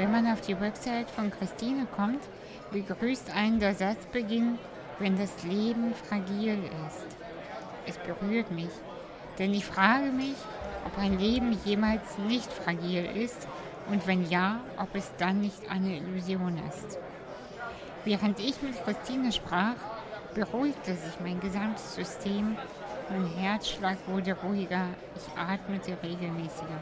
Wenn man auf die Website von Christine kommt, begrüßt einen der Satzbeginn, wenn das Leben fragil ist. Es berührt mich, denn ich frage mich, ob ein Leben jemals nicht fragil ist und wenn ja, ob es dann nicht eine Illusion ist. Während ich mit Christine sprach, beruhigte sich mein gesamtes System, mein Herzschlag wurde ruhiger, ich atmete regelmäßiger.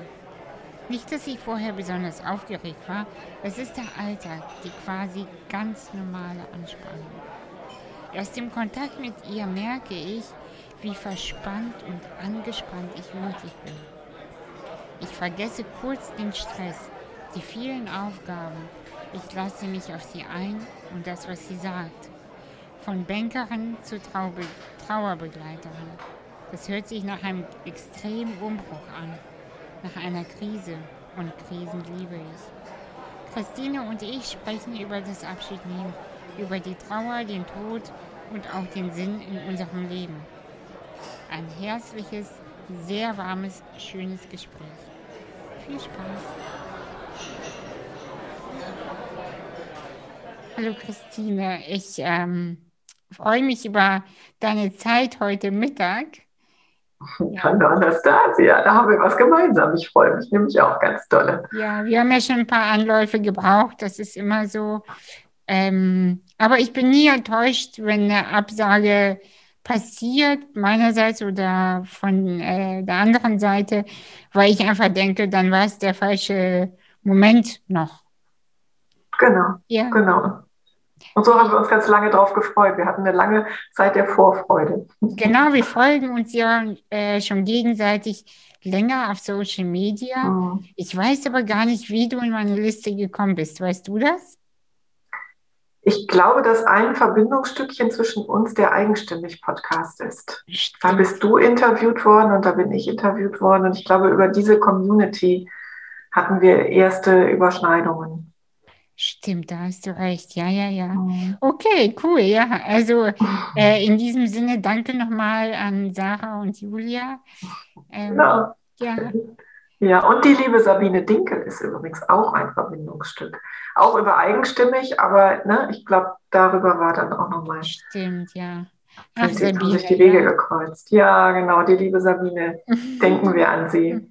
Nicht, dass ich vorher besonders aufgeregt war, es ist der Alltag, die quasi ganz normale Anspannung. Erst im Kontakt mit ihr merke ich, wie verspannt und angespannt ich wirklich bin. Ich vergesse kurz den Stress, die vielen Aufgaben. Ich lasse mich auf sie ein und das, was sie sagt. Von Bankerin zu Trauerbegleiterin. Das hört sich nach einem extremen Umbruch an nach einer Krise und Krisen liebe ich. Christine und ich sprechen über das Abschiednehmen, über die Trauer, den Tod und auch den Sinn in unserem Leben. Ein herzliches, sehr warmes, schönes Gespräch. Viel Spaß. Hallo Christine, ich ähm, freue mich über deine Zeit heute Mittag. Ja. Hallo Anastasia, da haben wir was gemeinsam. Ich freue mich nämlich auch ganz dolle. Ja, wir haben ja schon ein paar Anläufe gebraucht, das ist immer so. Ähm, aber ich bin nie enttäuscht, wenn eine Absage passiert, meinerseits oder von äh, der anderen Seite, weil ich einfach denke, dann war es der falsche Moment noch. Genau, ja. genau. Und so haben wir uns ganz lange drauf gefreut. Wir hatten eine lange Zeit der Vorfreude. Genau, wir folgen uns ja äh, schon gegenseitig länger auf Social Media. Mhm. Ich weiß aber gar nicht, wie du in meine Liste gekommen bist. Weißt du das? Ich glaube, dass ein Verbindungsstückchen zwischen uns der Eigenstimmig-Podcast ist. Stimmt. Da bist du interviewt worden und da bin ich interviewt worden. Und ich glaube, über diese Community hatten wir erste Überschneidungen. Stimmt, da hast du recht. Ja, ja, ja. Mhm. Okay, cool. Ja, also äh, in diesem Sinne danke nochmal an Sarah und Julia. Ähm, genau. Ja. Ja, und die liebe Sabine Dinkel ist übrigens auch ein Verbindungsstück. Auch über eigenstimmig, aber ne, ich glaube, darüber war dann auch nochmal. Stimmt, ja. Ach, Sabine, haben sich die Wege ja. gekreuzt. Ja, genau, die liebe Sabine. Denken wir an sie.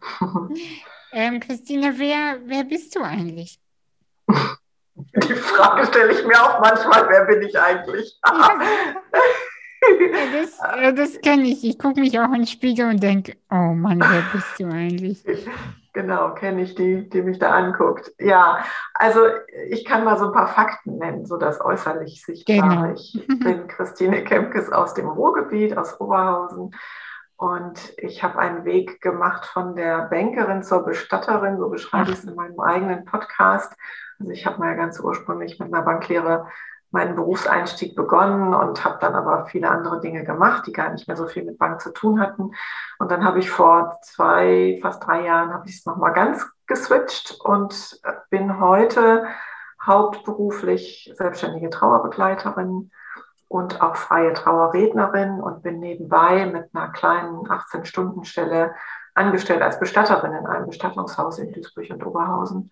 ähm, Christina, wer, wer bist du eigentlich? Die Frage stelle ich mir auch manchmal, wer bin ich eigentlich? das, das kenne ich. Ich gucke mich auch in den Spiegel und denke, oh Mann, wer bist du eigentlich? Genau, kenne ich die, die mich da anguckt. Ja, also ich kann mal so ein paar Fakten nennen, so das äußerlich sichtbar. Genau. Ich bin Christine Kempkes aus dem Ruhrgebiet, aus Oberhausen. Und ich habe einen Weg gemacht von der Bankerin zur Bestatterin, so beschreibe ich es in meinem eigenen Podcast. Also ich habe mal ganz ursprünglich mit einer Banklehre meinen Berufseinstieg begonnen und habe dann aber viele andere Dinge gemacht, die gar nicht mehr so viel mit Bank zu tun hatten. Und dann habe ich vor zwei, fast drei Jahren, habe ich es nochmal ganz geswitcht und bin heute hauptberuflich selbstständige Trauerbegleiterin und auch freie Trauerrednerin und bin nebenbei mit einer kleinen 18-Stunden-Stelle angestellt als Bestatterin in einem Bestattungshaus in Duisburg und Oberhausen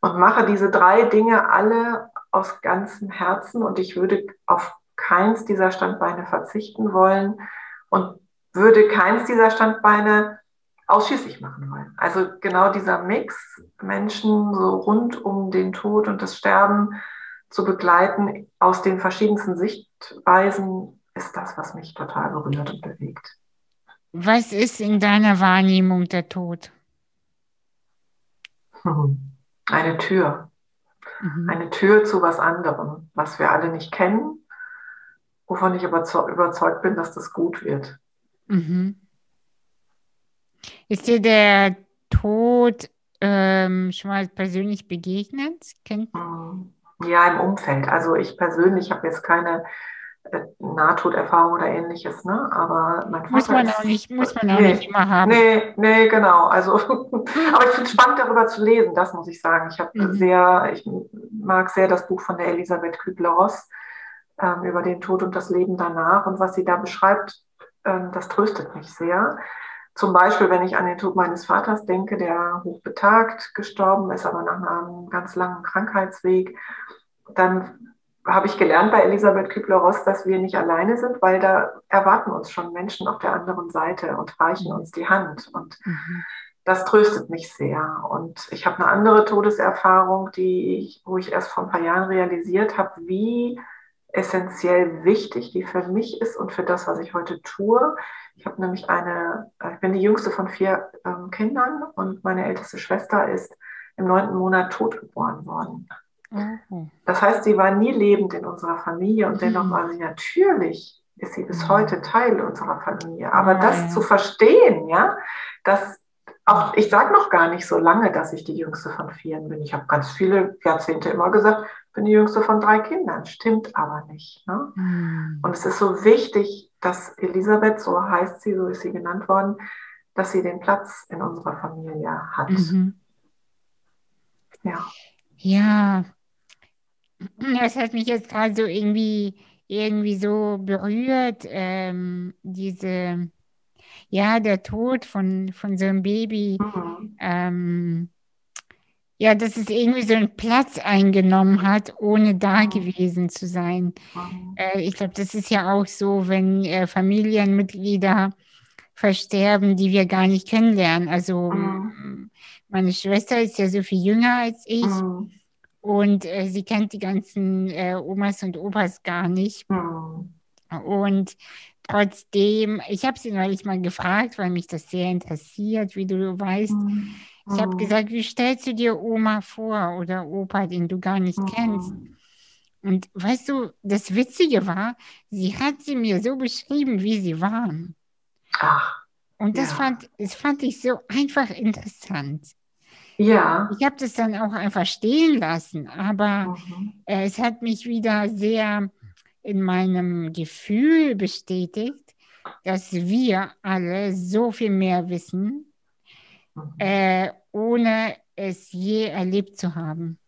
und mache diese drei Dinge alle aus ganzem Herzen und ich würde auf keins dieser Standbeine verzichten wollen und würde keins dieser Standbeine ausschließlich machen wollen. Also genau dieser Mix, Menschen so rund um den Tod und das Sterben zu begleiten aus den verschiedensten Sichtweisen, ist das, was mich total berührt und bewegt. Was ist in deiner Wahrnehmung der Tod? Eine Tür. Mhm. Eine Tür zu was anderem, was wir alle nicht kennen, wovon ich aber überzeugt bin, dass das gut wird. Mhm. Ist dir der Tod ähm, schon mal persönlich begegnet? Kennt? Mhm. Ja, im Umfeld. Also ich persönlich habe jetzt keine Nahtoderfahrung oder ähnliches, ne? Aber mein Vater muss man auch nicht, muss man auch nee, nicht immer haben. Nee, nee, genau. Also, aber ich finde es spannend, darüber zu lesen, das muss ich sagen. Ich habe mhm. sehr, ich mag sehr das Buch von der Elisabeth Kübler-Ross ähm, über den Tod und das Leben danach und was sie da beschreibt, ähm, das tröstet mich sehr. zum Beispiel, wenn ich an den Tod meines Vaters denke, der hochbetagt gestorben ist, aber nach einem ganz langen Krankheitsweg, dann habe ich gelernt bei Elisabeth Kübler-Ross, dass wir nicht alleine sind, weil da erwarten uns schon Menschen auf der anderen Seite und reichen uns die Hand. Und mhm. das tröstet mich sehr. Und ich habe eine andere Todeserfahrung, die ich, wo ich erst vor ein paar Jahren realisiert habe, wie essentiell wichtig die für mich ist und für das, was ich heute tue. Ich habe nämlich eine, ich bin die jüngste von vier ähm, Kindern und meine älteste Schwester ist im neunten Monat totgeboren worden. Mhm. Das heißt, sie war nie lebend in unserer Familie und dennoch mhm. war sie natürlich, ist sie bis heute Teil unserer Familie. Aber das zu verstehen, ja, dass auch, ich sage noch gar nicht so lange, dass ich die jüngste von vieren bin. Ich habe ganz viele Jahrzehnte immer gesagt, ich bin die jüngste von drei Kindern. Stimmt aber nicht. Ne? Mhm. Und es ist so wichtig, dass Elisabeth, so heißt sie, so ist sie genannt worden, dass sie den Platz in unserer Familie hat. Mhm. Ja. Ja, das hat mich jetzt gerade so irgendwie, irgendwie so berührt, ähm, diese, ja, der Tod von, von so einem Baby. Mhm. Ähm, ja, dass es irgendwie so einen Platz eingenommen hat, ohne da mhm. gewesen zu sein. Mhm. Äh, ich glaube, das ist ja auch so, wenn äh, Familienmitglieder versterben, die wir gar nicht kennenlernen. Also mhm. meine Schwester ist ja so viel jünger als ich. Mhm. Und äh, sie kennt die ganzen äh, Omas und Opas gar nicht. Mhm. Und trotzdem, ich habe sie neulich mal gefragt, weil mich das sehr interessiert, wie du weißt. Mhm. Ich habe hm. gesagt, wie stellst du dir Oma vor oder Opa, den du gar nicht mhm. kennst? Und weißt du, das Witzige war, sie hat sie mir so beschrieben, wie sie waren. Ach. Und das, ja. fand, das fand ich so einfach interessant. Ja. Ich habe das dann auch einfach stehen lassen, aber mhm. es hat mich wieder sehr in meinem Gefühl bestätigt, dass wir alle so viel mehr wissen, mhm. äh, ohne es je erlebt zu haben.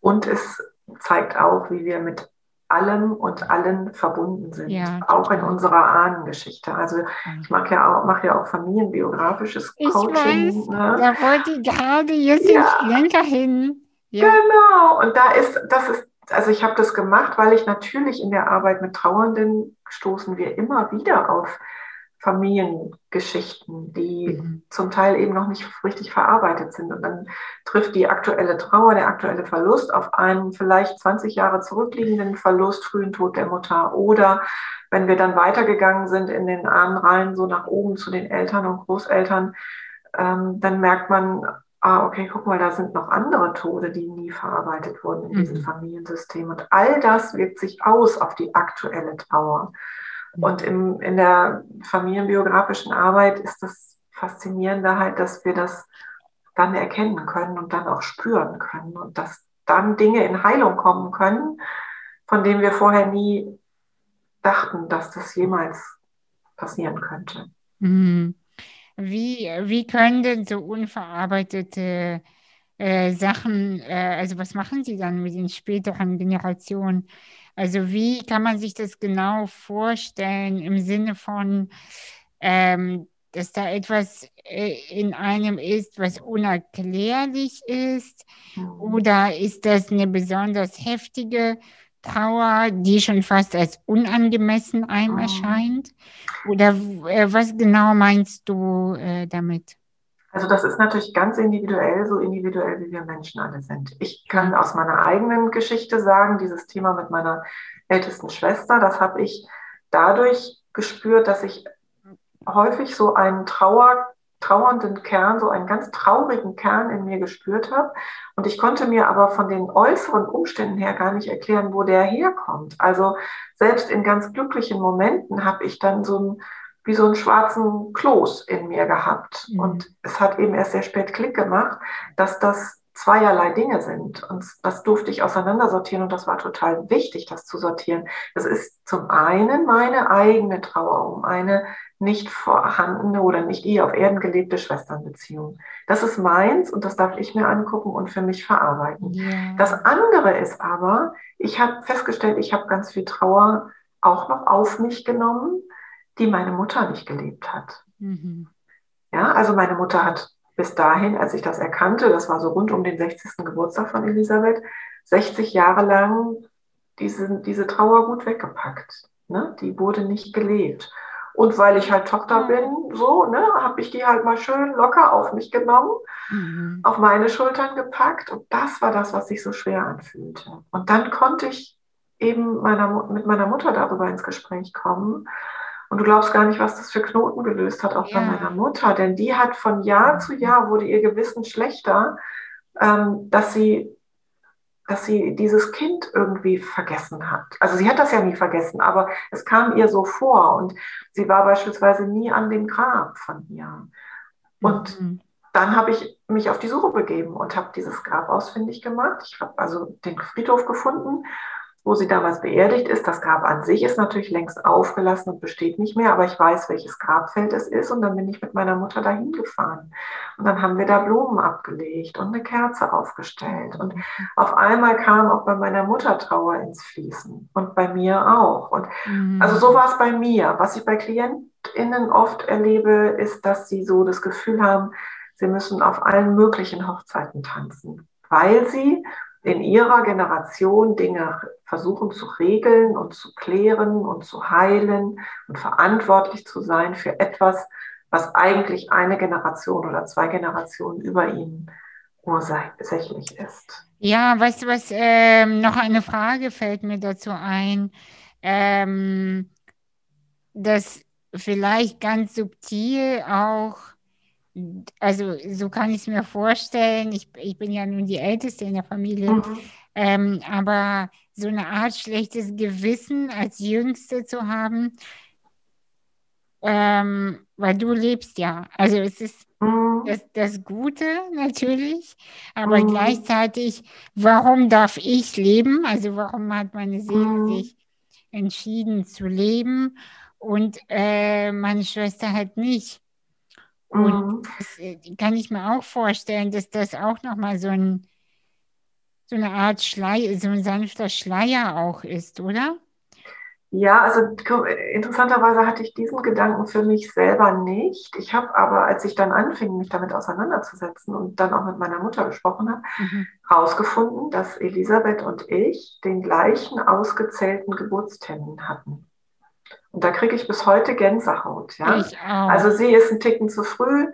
Und es zeigt auch, wie wir mit allem und allen verbunden sind, ja, auch in unserer Ahnengeschichte. Also ich mache ja auch, mache ja auch familienbiografisches Coaching. Ich weiß, ne? Da wollte ich gerade jetzt ja. Lenker hin. Ja. Genau, und da ist, das ist, also ich habe das gemacht, weil ich natürlich in der Arbeit mit Trauernden stoßen wir immer wieder auf Familiengeschichten, die mhm. zum Teil eben noch nicht richtig verarbeitet sind. Und dann trifft die aktuelle Trauer, der aktuelle Verlust auf einen vielleicht 20 Jahre zurückliegenden Verlust, frühen Tod der Mutter. Oder wenn wir dann weitergegangen sind in den Ahnenreihen, so nach oben zu den Eltern und Großeltern, ähm, dann merkt man, ah, okay, guck mal, da sind noch andere Tode, die nie verarbeitet wurden in mhm. diesem Familiensystem. Und all das wirkt sich aus auf die aktuelle Trauer. Und im, in der familienbiografischen Arbeit ist das Faszinierende halt, dass wir das dann erkennen können und dann auch spüren können und dass dann Dinge in Heilung kommen können, von denen wir vorher nie dachten, dass das jemals passieren könnte. Mhm. Wie, wie können denn so unverarbeitete äh, Sachen, äh, also was machen Sie dann mit den späteren Generationen? Also wie kann man sich das genau vorstellen im Sinne von, ähm, dass da etwas äh, in einem ist, was unerklärlich ist? Mhm. Oder ist das eine besonders heftige Trauer, die schon fast als unangemessen einem mhm. erscheint? Oder äh, was genau meinst du äh, damit? Also das ist natürlich ganz individuell, so individuell wie wir Menschen alle sind. Ich kann aus meiner eigenen Geschichte sagen, dieses Thema mit meiner ältesten Schwester, das habe ich dadurch gespürt, dass ich häufig so einen Trauer, trauernden Kern, so einen ganz traurigen Kern in mir gespürt habe. Und ich konnte mir aber von den äußeren Umständen her gar nicht erklären, wo der herkommt. Also selbst in ganz glücklichen Momenten habe ich dann so ein wie so einen schwarzen Kloß in mir gehabt. Mhm. Und es hat eben erst sehr spät Klick gemacht, dass das zweierlei Dinge sind. Und das durfte ich auseinandersortieren und das war total wichtig, das zu sortieren. Das ist zum einen meine eigene Trauer um eine nicht vorhandene oder nicht ihr auf Erden gelebte Schwesternbeziehung. Das ist meins und das darf ich mir angucken und für mich verarbeiten. Yeah. Das andere ist aber, ich habe festgestellt, ich habe ganz viel Trauer auch noch auf mich genommen die meine Mutter nicht gelebt hat. Mhm. Ja, also meine Mutter hat bis dahin, als ich das erkannte, das war so rund um den 60. Geburtstag von Elisabeth, 60 Jahre lang diese, diese Trauer gut weggepackt. Ne? Die wurde nicht gelebt. Und weil ich halt Tochter bin, so, ne, habe ich die halt mal schön locker auf mich genommen, mhm. auf meine Schultern gepackt. Und das war das, was sich so schwer anfühlte. Und dann konnte ich eben meiner, mit meiner Mutter darüber ins Gespräch kommen. Und du glaubst gar nicht, was das für Knoten gelöst hat, auch ja. bei meiner Mutter. Denn die hat von Jahr zu Jahr wurde ihr Gewissen schlechter, ähm, dass sie dass sie dieses Kind irgendwie vergessen hat. Also sie hat das ja nie vergessen, aber es kam ihr so vor und sie war beispielsweise nie an dem Grab von ihr. Und mhm. dann habe ich mich auf die Suche begeben und habe dieses Grab ausfindig gemacht. Ich habe also den Friedhof gefunden wo sie damals beerdigt ist. Das Grab an sich ist natürlich längst aufgelassen und besteht nicht mehr, aber ich weiß, welches Grabfeld es ist. Und dann bin ich mit meiner Mutter dahin gefahren. Und dann haben wir da Blumen abgelegt und eine Kerze aufgestellt. Und auf einmal kam auch bei meiner Mutter Trauer ins Fließen und bei mir auch. Und mhm. also so war es bei mir. Was ich bei KlientInnen oft erlebe, ist, dass sie so das Gefühl haben, sie müssen auf allen möglichen Hochzeiten tanzen, weil sie in ihrer Generation Dinge versuchen zu regeln und zu klären und zu heilen und verantwortlich zu sein für etwas, was eigentlich eine Generation oder zwei Generationen über ihnen ursächlich ist. Ja, weißt du was, ähm, noch eine Frage fällt mir dazu ein, ähm, dass vielleicht ganz subtil auch also so kann ich es mir vorstellen. Ich, ich bin ja nun die Älteste in der Familie, mhm. ähm, aber so eine Art schlechtes Gewissen als Jüngste zu haben, ähm, weil du lebst ja. Also es ist mhm. das, das Gute natürlich, aber mhm. gleichzeitig, warum darf ich leben? Also warum hat meine Seele mhm. sich entschieden zu leben und äh, meine Schwester halt nicht? Und mhm. das äh, kann ich mir auch vorstellen, dass das auch nochmal so, ein, so eine Art Schleier, so ein sanfter Schleier auch ist, oder? Ja, also interessanterweise hatte ich diesen Gedanken für mich selber nicht. Ich habe aber, als ich dann anfing, mich damit auseinanderzusetzen und dann auch mit meiner Mutter gesprochen habe, mhm. herausgefunden, dass Elisabeth und ich den gleichen ausgezählten Geburtstermin hatten. Und da kriege ich bis heute Gänsehaut. Ja? Also sie ist ein Ticken zu früh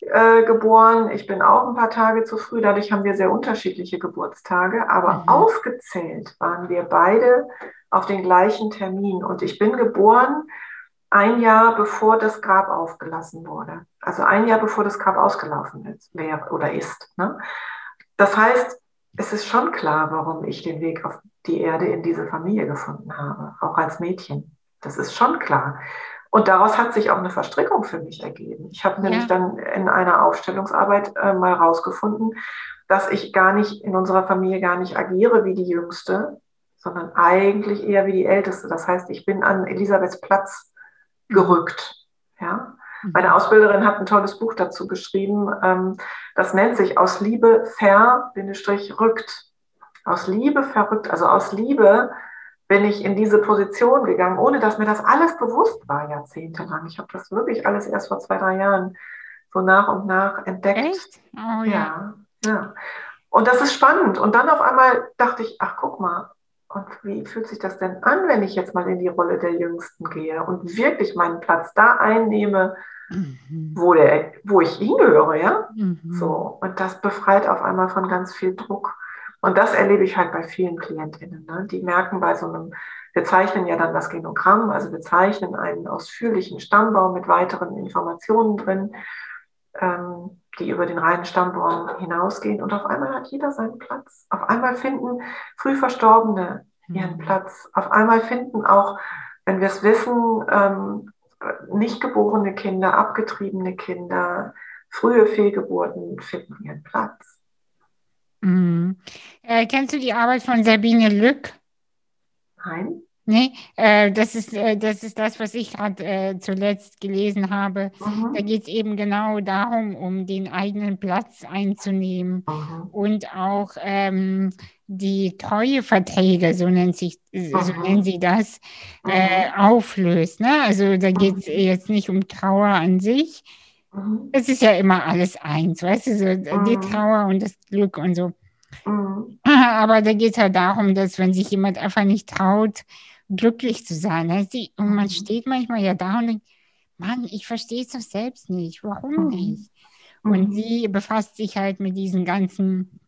äh, geboren. Ich bin auch ein paar Tage zu früh. Dadurch haben wir sehr unterschiedliche Geburtstage. Aber mhm. aufgezählt waren wir beide auf den gleichen Termin. Und ich bin geboren ein Jahr bevor das Grab aufgelassen wurde. Also ein Jahr bevor das Grab ausgelaufen ist, wäre oder ist. Ne? Das heißt, es ist schon klar, warum ich den Weg auf die Erde in diese Familie gefunden habe, auch als Mädchen. Das ist schon klar. Und daraus hat sich auch eine Verstrickung für mich ergeben. Ich habe nämlich ja. dann in einer Aufstellungsarbeit äh, mal rausgefunden, dass ich gar nicht in unserer Familie gar nicht agiere wie die Jüngste, sondern eigentlich eher wie die Älteste. Das heißt, ich bin an Elisabeths Platz gerückt. Ja? Mhm. Meine Ausbilderin hat ein tolles Buch dazu geschrieben. Ähm, das nennt sich Aus Liebe ver-rückt. Aus Liebe verrückt, also aus Liebe bin ich in diese Position gegangen, ohne dass mir das alles bewusst war, jahrzehntelang. Ich habe das wirklich alles erst vor zwei, drei Jahren so nach und nach entdeckt. Echt? Oh, ja. ja. ja. Und das ist spannend. Und dann auf einmal dachte ich, ach guck mal, und wie fühlt sich das denn an, wenn ich jetzt mal in die Rolle der Jüngsten gehe und wirklich meinen Platz da einnehme, mhm. wo, der, wo ich hingehöre, ja? Mhm. So. Und das befreit auf einmal von ganz viel Druck. Und das erlebe ich halt bei vielen KlientInnen. Ne? Die merken bei so einem, wir zeichnen ja dann das Genogramm, also wir zeichnen einen ausführlichen Stammbaum mit weiteren Informationen drin, ähm, die über den reinen Stammbaum hinausgehen. Und auf einmal hat jeder seinen Platz. Auf einmal finden früh Verstorbene ihren mhm. Platz. Auf einmal finden auch, wenn wir es wissen, ähm, nicht geborene Kinder, abgetriebene Kinder, frühe Fehlgeburten finden ihren Platz. Mhm. Äh, kennst du die Arbeit von Sabine Lück? Nein. Nee, äh, das, ist, äh, das ist das, was ich gerade äh, zuletzt gelesen habe. Mhm. Da geht es eben genau darum, um den eigenen Platz einzunehmen mhm. und auch ähm, die Treueverträge, so nennt sich, so Mhm. nennen sie das, äh, auflöst. Ne? Also da geht es jetzt nicht um Trauer an sich. Mhm. Es ist ja immer alles eins, weißt du, so die Mhm. Trauer und das Glück und so. Mhm. Aber da geht es halt darum, dass wenn sich jemand einfach nicht traut, glücklich zu sein, ne? Sie- und man Mhm. steht manchmal ja da und denkt, Mann, ich verstehe es doch selbst nicht. Warum Mhm. nicht? Und Mhm. sie befasst sich halt mit diesen ganzen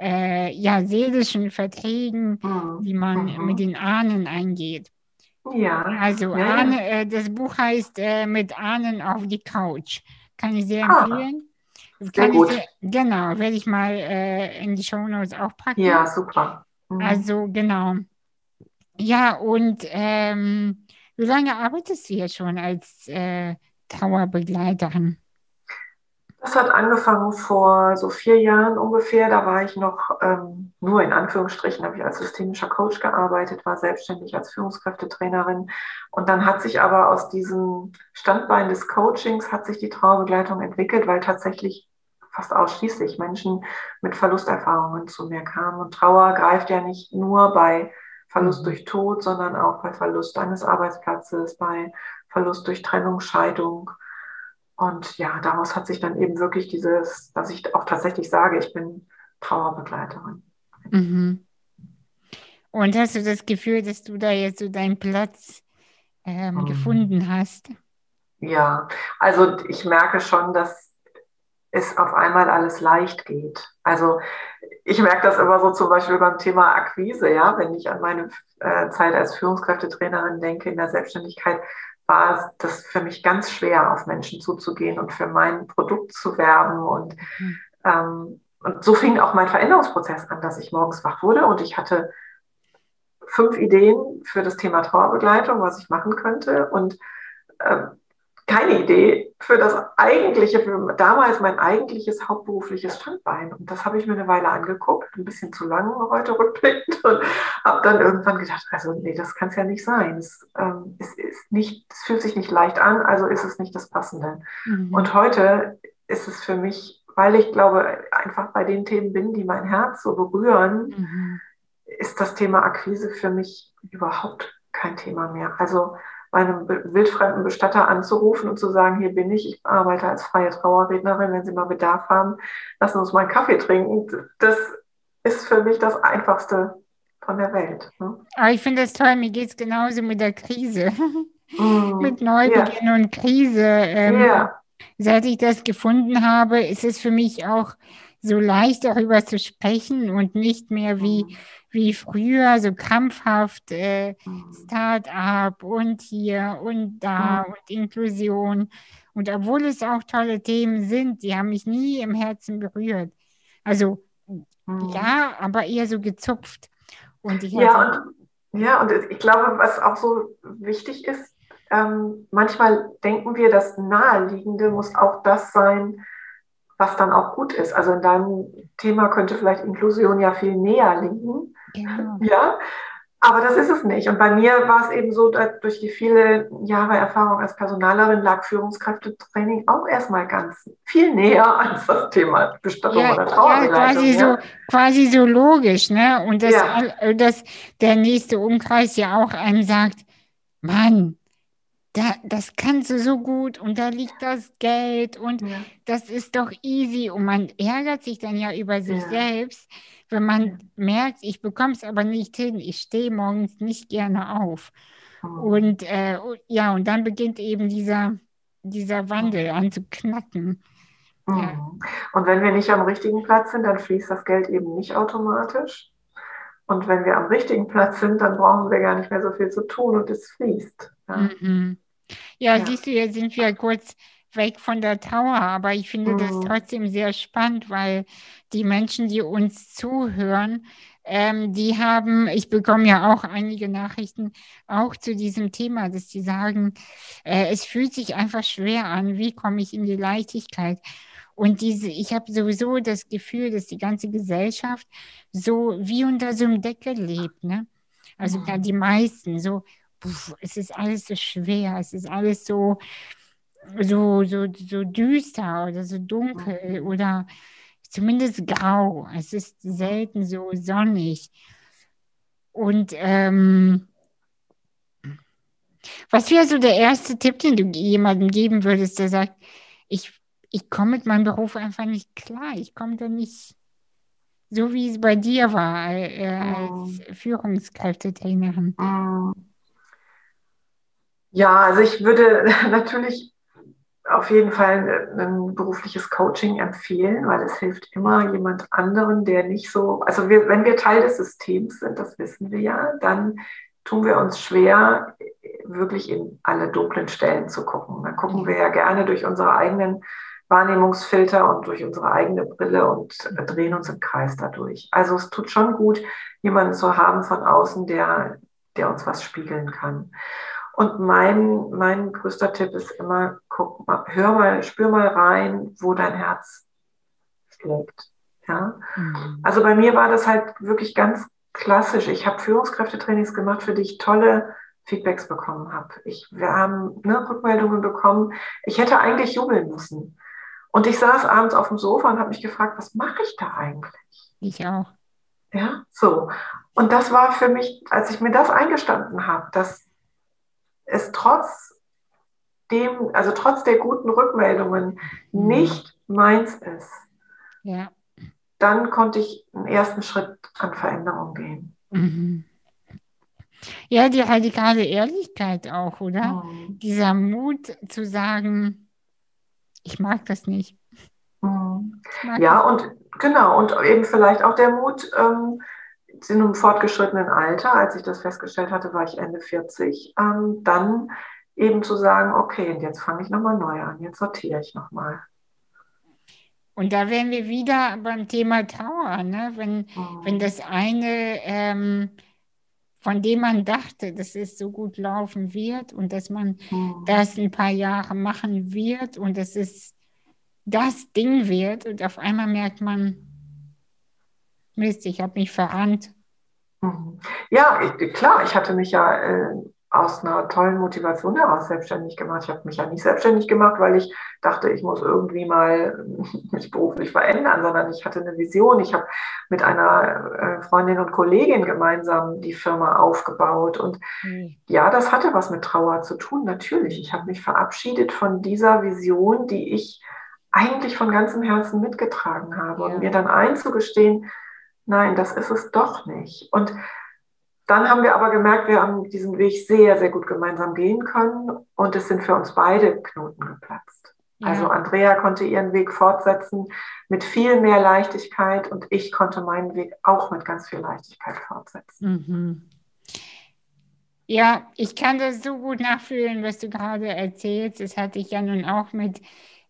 äh, ja, seelischen Verträgen, die man mit den Ahnen eingeht. Ja. Also ja, Ahne, ja. äh, das Buch heißt äh, Mit Ahnen auf die Couch. Kann ich sehr Ah, empfehlen. Sehr Kann ich gut. sehr, genau, werde ich mal äh, in die Shownotes auch packen. Ja, super. Mhm. Also genau. Ja, und ähm, wie lange arbeitest du jetzt schon als äh, Trauerbegleiterin? Das hat angefangen vor so vier Jahren ungefähr. Da war ich noch ähm, nur in Anführungsstrichen, habe ich als systemischer Coach gearbeitet, war selbstständig als Führungskräftetrainerin. Und dann hat sich aber aus diesem Standbein des Coachings hat sich die Trauerbegleitung entwickelt, weil tatsächlich fast ausschließlich Menschen mit Verlusterfahrungen zu mir kamen. Und Trauer greift ja nicht nur bei Verlust Mhm. durch Tod, sondern auch bei Verlust eines Arbeitsplatzes, bei Verlust durch Trennung, Scheidung. Und ja, daraus hat sich dann eben wirklich dieses, dass ich auch tatsächlich sage, ich bin Trauerbegleiterin. Mhm. Und hast du das Gefühl, dass du da jetzt so deinen Platz ähm, Mhm. gefunden hast? Ja, also ich merke schon, dass es auf einmal alles leicht geht. Also ich merke das immer so zum Beispiel beim Thema Akquise, ja, wenn ich an meine äh, Zeit als Führungskräftetrainerin denke in der Selbstständigkeit, war das für mich ganz schwer, auf Menschen zuzugehen und für mein Produkt zu werben. Und, ähm, und so fing auch mein Veränderungsprozess an, dass ich morgens wach wurde und ich hatte fünf Ideen für das Thema Trauerbegleitung, was ich machen könnte. Und ähm, keine Idee für das eigentliche, für damals mein eigentliches hauptberufliches Standbein. Und das habe ich mir eine Weile angeguckt, ein bisschen zu lang heute rückblickend und habe dann irgendwann gedacht, also nee, das kann es ja nicht sein. Es, ähm, es, ist nicht, es fühlt sich nicht leicht an, also ist es nicht das Passende. Mhm. Und heute ist es für mich, weil ich glaube, einfach bei den Themen bin, die mein Herz so berühren, Mhm. ist das Thema Akquise für mich überhaupt kein Thema mehr. Also bei einem wildfremden Bestatter anzurufen und zu sagen, hier bin ich, ich arbeite als freie Trauerrednerin, wenn Sie mal Bedarf haben, lassen Sie uns mal einen Kaffee trinken. Das ist für mich das Einfachste von der Welt. Ne? Aber ich finde das toll, mir geht es genauso mit der Krise, Mm, mit Neubeginn und Krise. Ähm, Ja, Seit ich das gefunden habe, ist es für mich auch so leicht, darüber zu sprechen und nicht mehr wie, wie früher, so krampfhaft äh, Mm, Start-up und hier und da Mhm. und Inklusion. Und obwohl es auch tolle Themen sind, die haben mich nie im Herzen berührt. Also ja, aber eher so gezupft. Und ich Ja, und, ja, und ich glaube, was auch so wichtig ist, ähm, manchmal denken wir, das Naheliegende muss auch das sein, was dann auch gut ist. Also in deinem Thema könnte vielleicht Inklusion ja viel näher liegen. genau. Ja, aber das ist es nicht. Und bei mir war es eben so, dass durch die viele Jahre Erfahrung als Personalerin lag Führungskräftetraining auch erstmal ganz viel näher als das Thema Bestattung Ja, oder ja, Trauerbegleitung. quasi so, ja. quasi so logisch, ne? Und dass, Ja. dass der nächste Umkreis ja auch einem sagt, Mann, da, das kannst du so gut und da liegt das Geld und Ja. das ist doch easy und man ärgert sich dann ja über sich Ja. selbst, wenn man merkt, ich bekomme es aber nicht hin, ich stehe morgens nicht gerne auf. Mhm. Und äh, ja, und dann beginnt eben dieser, dieser Wandel an zu knacken. Ja. Mhm. Und wenn wir nicht am richtigen Platz sind, dann fließt das Geld eben nicht automatisch. Und wenn wir am richtigen Platz sind, dann brauchen wir gar nicht mehr so viel zu tun und es fließt. Ja. Mhm. Ja, Ja. siehst du, jetzt sind wir kurz weg von der Trauer, aber ich finde das Mhm. trotzdem sehr spannend, weil die Menschen, die uns zuhören, ähm, die haben, ich bekomme ja auch einige Nachrichten auch zu diesem Thema, dass die sagen, äh, es fühlt sich einfach schwer an, wie komme ich in die Leichtigkeit? Und diese, ich habe sowieso das Gefühl, dass die ganze Gesellschaft so wie unter so einem Deckel lebt, ne? Also Mhm. die meisten so, es ist alles so schwer, es ist alles so, so, so, so düster oder so dunkel Mhm. oder zumindest grau. Es ist selten so sonnig. Und ähm, was wäre so der erste Tipp, den du jemandem geben würdest, der sagt, ich, ich komme mit meinem Beruf einfach nicht klar. Ich komme da nicht so, wie es bei dir war äh, als. Führungskräftetrainerin. Ja, also ich würde natürlich auf jeden Fall ein berufliches Coaching empfehlen, weil es hilft immer jemand anderen, der nicht so, also wir, wenn wir Teil des Systems sind, das wissen wir ja, dann tun wir uns schwer, wirklich in alle dunklen Stellen zu gucken. Dann gucken wir ja gerne durch unsere eigenen Wahrnehmungsfilter und durch unsere eigene Brille und drehen uns im Kreis dadurch. Also es tut schon gut, jemanden zu haben von außen, der, der uns was spiegeln kann. Und mein, mein größter Tipp ist immer, guck mal, hör mal, spür mal rein, wo dein Herz schlägt. Ja? Mhm. Also bei mir war das halt wirklich ganz klassisch. Ich habe Führungskräftetrainings gemacht, für die ich tolle Feedbacks bekommen habe. Ich, wir haben ne, Rückmeldungen bekommen. Ich hätte eigentlich jubeln müssen. Und ich saß abends auf dem Sofa und habe mich gefragt, was mache ich da eigentlich? Ich auch. Ja, so. Und das war für mich, als ich mir das eingestanden habe, dass es trotz dem, also trotz der guten Rückmeldungen mhm. nicht meins ist, ja. dann konnte ich einen ersten Schritt an Veränderung gehen. Mhm. Ja, die radikale Ehrlichkeit auch, oder? Mhm. Dieser Mut zu sagen, ich mag das nicht. Mhm. Mag ja, das und genau, und eben vielleicht auch der Mut, ähm, in einem fortgeschrittenen Alter, als ich das festgestellt hatte, war ich Ende 40, ähm, dann eben zu sagen, okay, und jetzt fange ich nochmal neu an, jetzt sortiere ich nochmal. Und da wären wir wieder beim Thema Trauer, ne? wenn, mhm. wenn das eine, ähm, von dem man dachte, dass es so gut laufen wird und dass man mhm. das ein paar Jahre machen wird und dass es das Ding wird und auf einmal merkt man, Mist, ich habe mich verrannt. Ja, ich, klar, ich hatte mich ja äh, aus einer tollen Motivation heraus selbstständig gemacht. Ich habe mich ja nicht selbstständig gemacht, weil ich dachte, ich muss irgendwie mal mich beruflich verändern, sondern ich hatte eine Vision. Ich habe mit einer äh, Freundin und Kollegin gemeinsam die Firma aufgebaut. Und mhm. ja, das hatte was mit Trauer zu tun, natürlich. Ich habe mich verabschiedet von dieser Vision, die ich eigentlich von ganzem Herzen mitgetragen habe. Ja. Und mir dann einzugestehen, nein, das ist es doch nicht. Und dann haben wir aber gemerkt, wir haben diesen Weg sehr, sehr gut gemeinsam gehen können und es sind für uns beide Knoten geplatzt. Ja. Also Andrea konnte ihren Weg fortsetzen mit viel mehr Leichtigkeit und ich konnte meinen Weg auch mit ganz viel Leichtigkeit fortsetzen. Mhm. Ja, ich kann das so gut nachfühlen, was du gerade erzählst. Das hatte ich ja nun auch mit,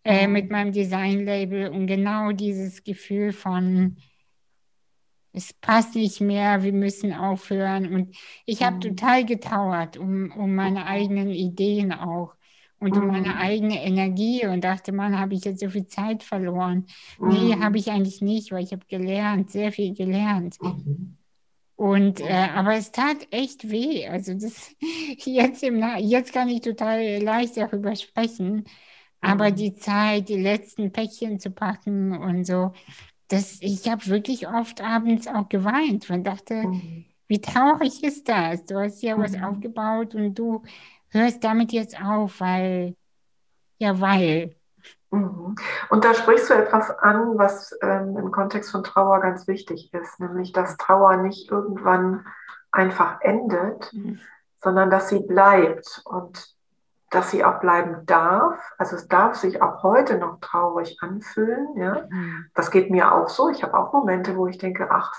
äh, mhm. mit meinem Design-Label und genau dieses Gefühl von, es passt nicht mehr, wir müssen aufhören. Und ich habe mhm. total getauert um, um meine eigenen Ideen auch und um meine mhm. eigene Energie und dachte, man, habe ich jetzt so viel Zeit verloren. Mhm. Nee, habe ich eigentlich nicht, weil ich habe gelernt, sehr viel gelernt. Mhm. Und äh, aber es tat echt weh. Also das jetzt im jetzt kann ich total leicht darüber sprechen. Aber mhm. die Zeit, die letzten Päckchen zu packen und so, das, ich habe wirklich oft abends auch geweint und dachte, mhm. wie traurig ist das? Du hast ja mhm. was aufgebaut und du hörst damit jetzt auf, weil, ja, weil. Mhm. Und da sprichst du etwas an, was ähm, im Kontext von Trauer ganz wichtig ist, nämlich dass Trauer nicht irgendwann einfach endet, mhm. sondern dass sie bleibt. Und dass sie auch bleiben darf. Also es darf sich auch heute noch traurig anfühlen. Ja? Mhm. Das geht mir auch so. Ich habe auch Momente, wo ich denke, ach,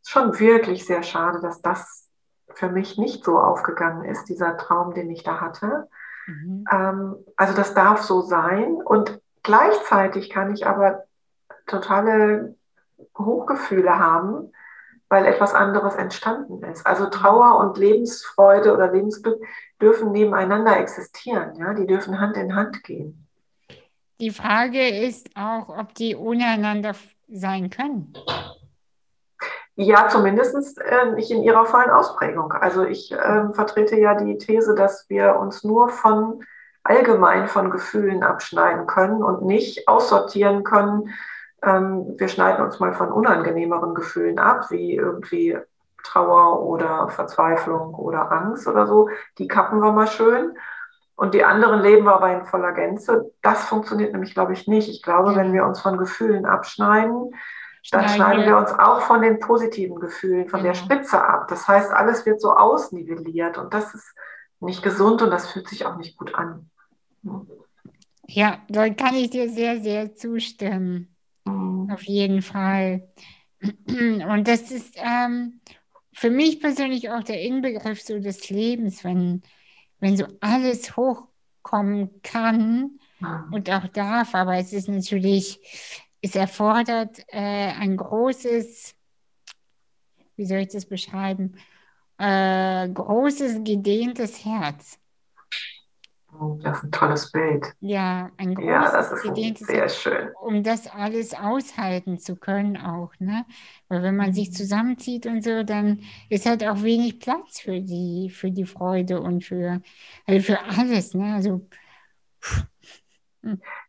ist schon wirklich sehr schade, dass das für mich nicht so aufgegangen ist, dieser Traum, den ich da hatte. Mhm. Ähm, also das darf so sein. Und gleichzeitig kann ich aber totale Hochgefühle haben, weil etwas anderes entstanden ist. Also Trauer und Lebensfreude oder Lebensglück dürfen nebeneinander existieren. Ja? Die dürfen Hand in Hand gehen. Die Frage ist auch, ob die untereinander sein können. Ja, zumindest äh, nicht in ihrer vollen Ausprägung. Also ich äh, vertrete ja die These, dass wir uns nur von allgemein von Gefühlen abschneiden können und nicht aussortieren können, ähm, wir schneiden uns mal von unangenehmeren Gefühlen ab, wie irgendwie Trauer oder Verzweiflung oder Angst oder so. Die kappen wir mal schön. Und die anderen leben wir aber in voller Gänze. Das funktioniert nämlich, glaube ich, nicht. Ich glaube, wenn wir uns von Gefühlen abschneiden, dann schneiden wir uns auch von den positiven Gefühlen, von der Spitze ab. Das heißt, alles wird so ausnivelliert und das ist nicht gesund und das fühlt sich auch nicht gut an. Ja, da kann ich dir sehr, sehr zustimmen. Mhm. Auf jeden Fall. Und das ist ähm, für mich persönlich auch der Inbegriff so des Lebens, wenn, wenn so alles hochkommen kann mhm. und auch darf, aber es ist natürlich, es erfordert äh, ein großes, wie soll ich das beschreiben, äh, großes, gedehntes Herz. Das ist ein tolles Bild. Ja, ein großes, ja, das ist sehr schön. Um das alles aushalten zu können auch, ne? Weil wenn man sich mhm. zusammenzieht und so, dann ist halt auch wenig Platz für die, für die Freude und für, also für alles, ne? Also,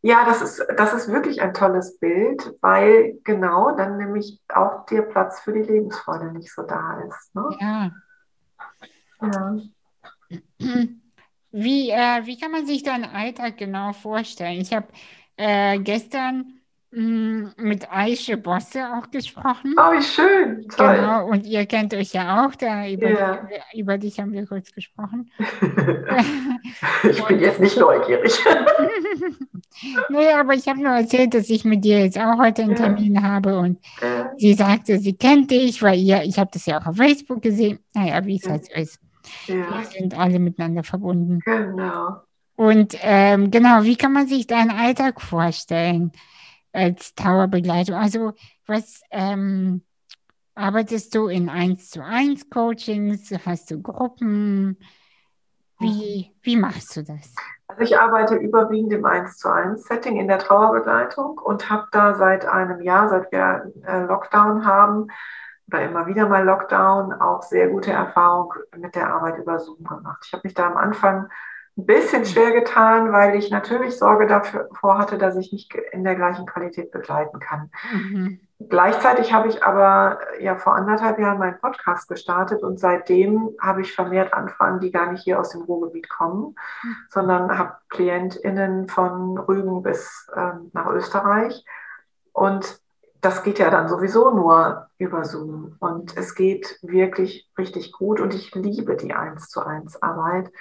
ja, das ist, das ist wirklich ein tolles Bild, weil genau dann nämlich auch der Platz für die Lebensfreude nicht so da ist. Ne? Ja. Ja. Wie, äh, wie kann man sich deinen Alltag genau vorstellen? Ich habe äh, gestern mh, mm, mit Aische Bosse auch gesprochen. Oh, wie schön. Toll. Genau, und ihr kennt euch ja auch, da über, ja. dich, über dich haben wir kurz gesprochen. ich bin jetzt nicht neugierig. nee, aber ich habe nur erzählt, dass ich mit dir jetzt auch heute einen Termin habe und ja. sie sagte, sie kennt dich, weil ihr, ich habe das ja auch auf Facebook gesehen. Naja, wie es halt so ist. Ja. Wir sind alle miteinander verbunden. Genau. Und ähm, genau, wie kann man sich deinen Alltag vorstellen als Trauerbegleitung? Also, was ähm, arbeitest du in 1 zu 1 Coachings? Hast du Gruppen? Wie, wie machst du das? Also ich arbeite überwiegend im 1 zu 1 Setting in der Trauerbegleitung und habe da seit einem Jahr, seit wir äh, Lockdown haben, oder immer wieder mal Lockdown auch sehr gute Erfahrung mit der Arbeit über Zoom gemacht. Ich habe mich da am Anfang ein bisschen schwer getan, weil ich natürlich Sorge davor hatte, dass ich nicht in der gleichen Qualität begleiten kann. Mhm. Gleichzeitig habe ich aber ja vor anderthalb Jahren meinen Podcast gestartet und seitdem habe ich vermehrt Anfragen, die gar nicht hier aus dem Ruhrgebiet kommen, mhm. sondern habe KlientInnen von Rügen bis ähm, nach Österreich. Und das geht ja dann sowieso nur über Zoom. Und es geht wirklich richtig gut. Und ich liebe die Eins zu eins Arbeit,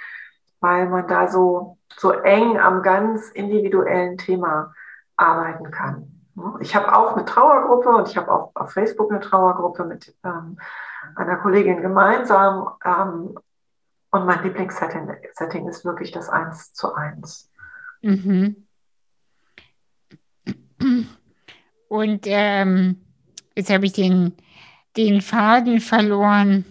weil man da so, so eng am ganz individuellen Thema arbeiten kann. Ich habe auch eine Trauergruppe und ich habe auch auf Facebook eine Trauergruppe mit ähm, einer Kollegin gemeinsam. Ähm, und mein Lieblingssetting Setting ist wirklich das Eins zu eins. Mhm. Und ähm, jetzt habe ich den, den Faden verloren.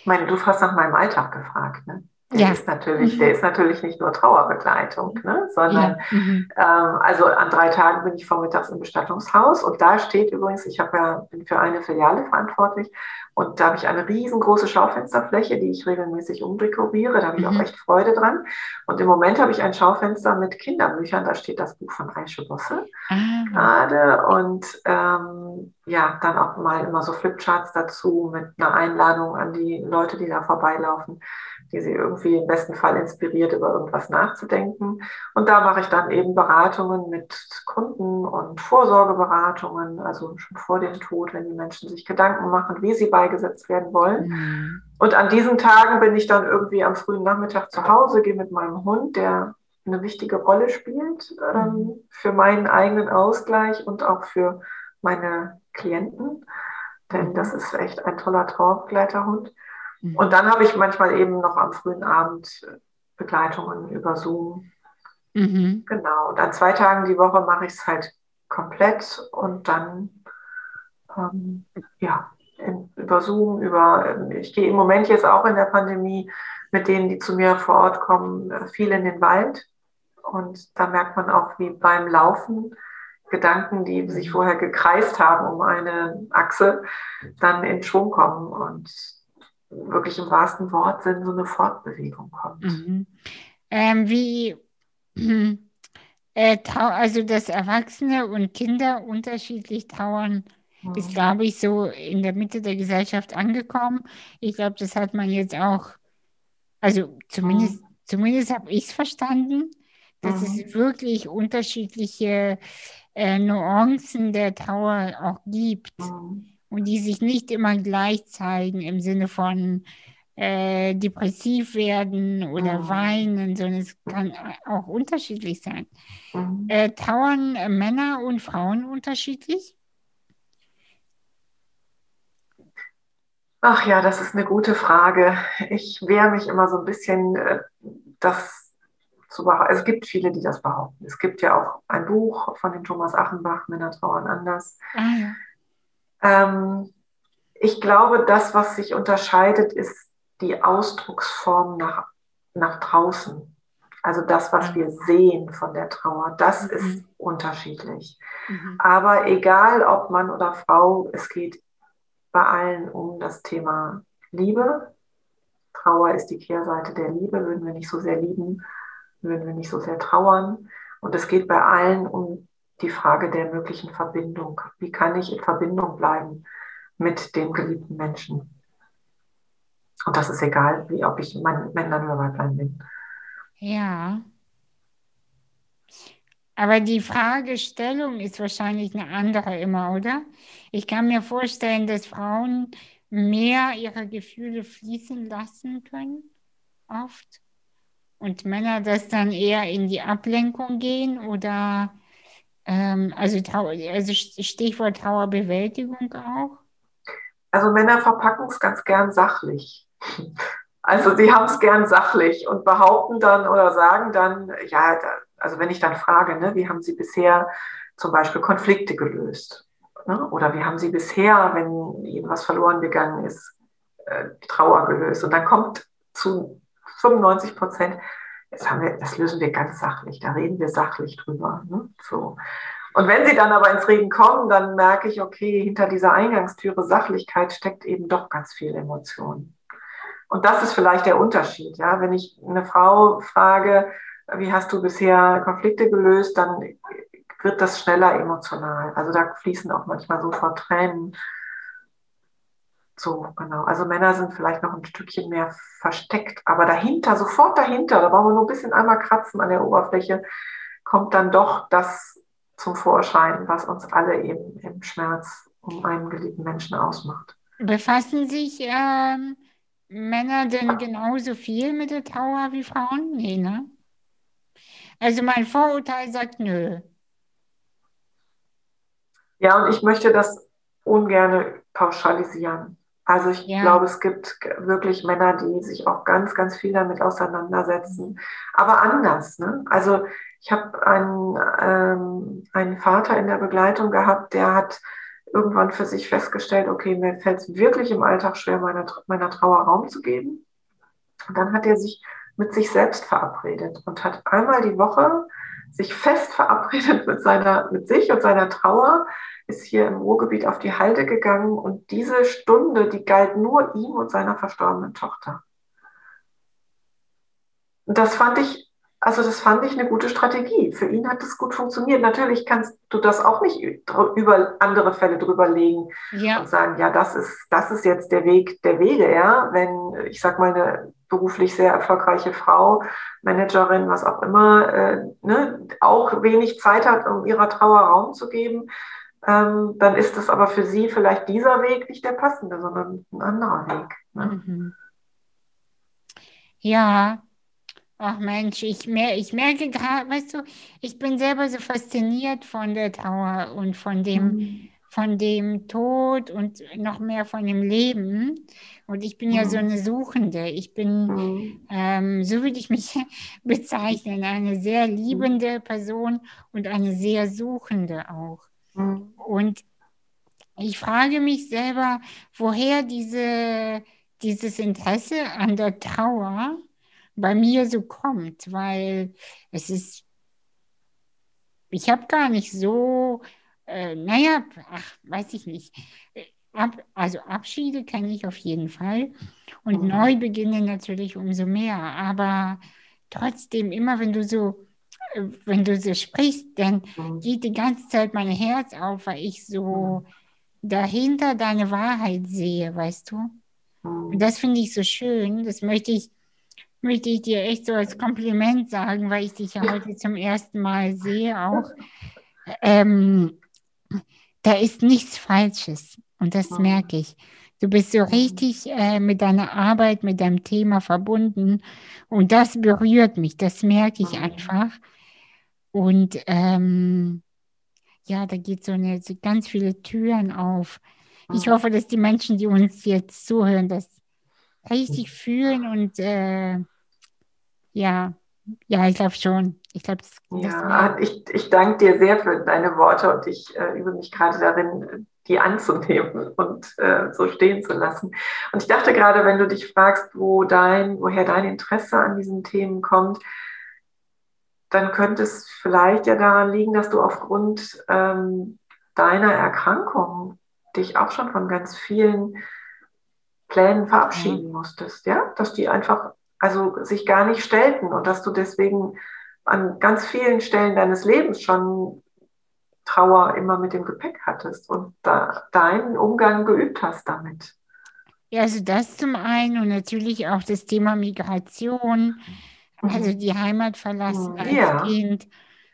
Ich meine, du hast nach meinem Alltag gefragt, ne? Der ja. ist natürlich, mhm. der ist natürlich nicht nur Trauerbegleitung, ne, sondern ja. mhm. ähm, also an drei Tagen bin ich vormittags im Bestattungshaus und da steht übrigens, ich habe ja bin für eine Filiale verantwortlich und da habe ich eine riesengroße Schaufensterfläche, die ich regelmäßig umdekoriere. Da habe ich mhm. auch echt Freude dran. Und im Moment habe ich ein Schaufenster mit Kinderbüchern. Da steht das Buch von Aische Bosse ah. gerade. Und ähm, ja, dann auch mal immer so Flipcharts dazu mit einer Einladung an die Leute, die da vorbeilaufen die sie irgendwie im besten Fall inspiriert, über irgendwas nachzudenken. Und da mache ich dann eben Beratungen mit Kunden und Vorsorgeberatungen, also schon vor dem Tod, wenn die Menschen sich Gedanken machen, wie sie beigesetzt werden wollen. Mhm. Und an diesen Tagen bin ich dann irgendwie am frühen Nachmittag zu Hause, gehe mit meinem Hund, der eine wichtige Rolle spielt ähm, mhm. für meinen eigenen Ausgleich und auch für meine Klienten. Denn mhm. das ist echt ein toller Trauerbegleiterhund. Mhm. Und dann habe ich manchmal eben noch am frühen Abend äh, Begleitungen über Zoom. Mhm. Genau. Und an zwei Tagen die Woche mache ich es halt komplett und dann ähm, ja, in, über Zoom, über, ähm, ich gehe im Moment jetzt auch in der Pandemie mit denen, die zu mir vor Ort kommen, äh, viel in den Wald. Und da merkt man auch, wie beim Laufen Gedanken, die sich vorher gekreist haben um eine Achse, dann in Schwung kommen. Und wirklich im wahrsten Wortsinn so eine Fortbewegung kommt. Mhm. Ähm, wie, äh, also, dass Erwachsene und Kinder unterschiedlich trauern, mhm. ist, glaube ich, so in der Mitte der Gesellschaft angekommen. Ich glaube, das hat man jetzt auch, also zumindest, mhm. zumindest habe ich es verstanden, dass mhm. es wirklich unterschiedliche äh, Nuancen der Trauer auch gibt mhm. Und die sich nicht immer gleich zeigen im Sinne von äh, depressiv werden oder mhm. weinen, sondern es kann auch unterschiedlich sein. Mhm. Äh, trauern Männer und Frauen unterschiedlich? Ach ja, das ist eine gute Frage. Ich wehre mich immer so ein bisschen, äh, das zu behaupten. Es gibt viele, die das behaupten. Es gibt ja auch ein Buch von dem Thomas Achenbach, Männer trauern anders. Ah, ja. Ähm, ich glaube, das, was sich unterscheidet, ist die Ausdrucksform nach, nach draußen. Also das, was wir sehen von der Trauer, das mhm. ist unterschiedlich. Mhm. Aber egal ob Mann oder Frau, es geht bei allen um das Thema Liebe. Trauer ist die Kehrseite der Liebe. Würden wir nicht so sehr lieben, würden wir nicht so sehr trauern. Und es geht bei allen um die Frage der möglichen Verbindung. Wie kann ich in Verbindung bleiben mit dem geliebten Menschen? Und das ist egal, wie ob ich Männlein oder Weiblein bin. Ja. Aber die Fragestellung ist wahrscheinlich eine andere immer, oder? Ich kann mir vorstellen, dass Frauen mehr ihre Gefühle fließen lassen können, oft. Und Männer das dann eher in die Ablenkung gehen oder, ähm, also, also Stichwort Trauerbewältigung auch. Also Männer verpacken es ganz gern sachlich. Also sie haben es gern sachlich und behaupten dann oder sagen dann, ja, also wenn ich dann frage, ne, wie haben Sie bisher zum Beispiel Konflikte gelöst? Ne? Oder wie haben Sie bisher, wenn Ihnen was verloren gegangen ist, äh, Trauer gelöst? Und dann kommt zu 95 Prozent, das, haben wir, das lösen wir ganz sachlich, da reden wir sachlich drüber. Ne? So. Und wenn sie dann aber ins Reden kommen, dann merke ich, okay, hinter dieser Eingangstüre Sachlichkeit steckt eben doch ganz viel Emotion. Und das ist vielleicht der Unterschied. Ja? Wenn ich eine Frau frage, wie hast du bisher Konflikte gelöst, dann wird das schneller emotional. Also da fließen auch manchmal sofort Tränen. So, genau. Also Männer sind vielleicht noch ein Stückchen mehr versteckt, aber dahinter, sofort dahinter, da brauchen wir nur ein bisschen einmal kratzen an der Oberfläche, kommt dann doch das zum Vorschein, was uns alle eben im Schmerz um einen geliebten Menschen ausmacht. Befassen sich ähm, Männer denn genauso viel mit der Trauer wie Frauen? Nee, ne? Also mein Vorurteil sagt nö. Ja, und ich möchte das ungern pauschalisieren. Also ich ja. glaube, es gibt wirklich Männer, die sich auch ganz, ganz viel damit auseinandersetzen, aber anders. Ne? Also ich habe einen, ähm, einen Vater in der Begleitung gehabt, der hat irgendwann für sich festgestellt, okay, mir fällt es wirklich im Alltag schwer, meiner, meiner Trauer Raum zu geben. Und dann hat er sich mit sich selbst verabredet und hat einmal die Woche sich fest verabredet mit seiner, mit sich und seiner Trauer, ist hier im Ruhrgebiet auf die Halde gegangen und diese Stunde, die galt nur ihm und seiner verstorbenen Tochter. Und das fand ich also das fand ich eine gute Strategie. Für ihn hat es gut funktioniert. Natürlich kannst du das auch nicht über andere Fälle drüber legen ja. und sagen, ja, das ist, das ist jetzt der Weg der Wege, ja. Wenn, ich sag mal, eine beruflich sehr erfolgreiche Frau, Managerin, was auch immer, äh, ne, auch wenig Zeit hat, um ihrer Trauer Raum zu geben, ähm, dann ist es aber für sie vielleicht dieser Weg nicht der passende, sondern ein anderer Weg. Ne? Mhm. Ja, Ach Mensch, ich, mer ich merke gerade, weißt du, ich bin selber so fasziniert von der Trauer und von dem, mhm. von dem Tod und noch mehr von dem Leben. Und ich bin ja so mhm. eine Suchende. Ich bin, mhm. ähm, so würde ich mich bezeichnen, eine sehr liebende Person und eine sehr suchende auch. Und ich frage mich selber, woher diese, dieses Interesse an der Trauer bei mir so kommt, weil es ist, ich habe gar nicht so, äh, naja, ach, weiß ich nicht. Ab, also Abschiede kenne ich auf jeden Fall und mhm. Neubeginne natürlich umso mehr, aber trotzdem immer, wenn du so wenn du so sprichst, dann mhm. geht die ganze Zeit mein Herz auf, weil ich so mhm. dahinter deine Wahrheit sehe, weißt du? Mhm. Und das finde ich so schön. Das möchte ich, möchte ich dir echt so als Kompliment sagen, weil ich dich ja heute zum ersten Mal sehe auch. Ähm, da ist nichts Falsches und das merke ich. Du bist so richtig äh, mit deiner Arbeit, mit deinem Thema verbunden und das berührt mich, das merke ich einfach. Und ähm, ja, da geht so, eine, so ganz viele Türen auf. Ich mhm. hoffe, dass die Menschen, die uns jetzt zuhören, das richtig fühlen und äh, ja, ja, ich glaube schon. Ich glaube, ja, ich, ich danke dir sehr für deine Worte und ich äh, übe mich gerade darin, die anzunehmen und äh, so stehen zu lassen. Und ich dachte gerade, wenn du dich fragst, wo dein, woher dein Interesse an diesen Themen kommt, dann könnte es vielleicht ja daran liegen, dass du aufgrund ähm, deiner Erkrankung dich auch schon von ganz vielen Plänen verabschieden musstest, ja, dass die einfach also sich gar nicht stellten und dass du deswegen an ganz vielen Stellen deines Lebens schon Trauer immer mit dem Gepäck hattest und da deinen Umgang geübt hast damit. Ja, also das zum einen und natürlich auch das Thema Migration, mhm. Also die Heimat verlassen mhm. als ja. Kind.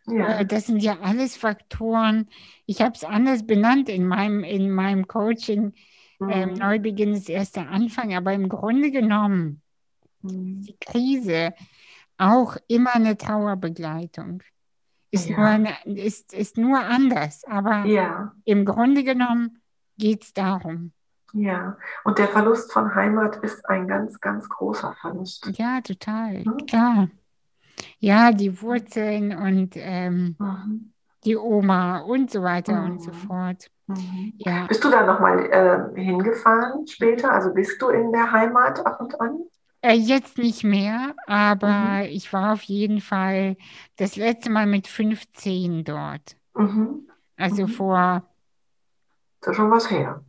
Ja. Äh, das sind ja alles Faktoren. Ich habe es anders benannt in meinem, in meinem Coaching. Ähm, mhm. Ähm, Neubeginn ist erst der Anfang, aber im Grunde genommen mhm. die Krise auch immer eine Trauerbegleitung. Ist, ja. nur, eine, ist, ist nur anders, aber ja. im Grunde genommen geht es darum. Ja, und der Verlust von Heimat ist ein ganz, ganz großer Verlust. Ja, total, hm? klar. Ja, die Wurzeln und ähm, mhm. die Oma und so weiter mhm. und so mhm. fort. Mhm. Ja. Bist du da nochmal äh, hingefahren später? Also bist du in der Heimat ab und an? Äh, jetzt nicht mehr, aber mhm. ich war auf jeden Fall das letzte Mal mit 15 dort. Mhm. Also vor. Ist ja schon was her.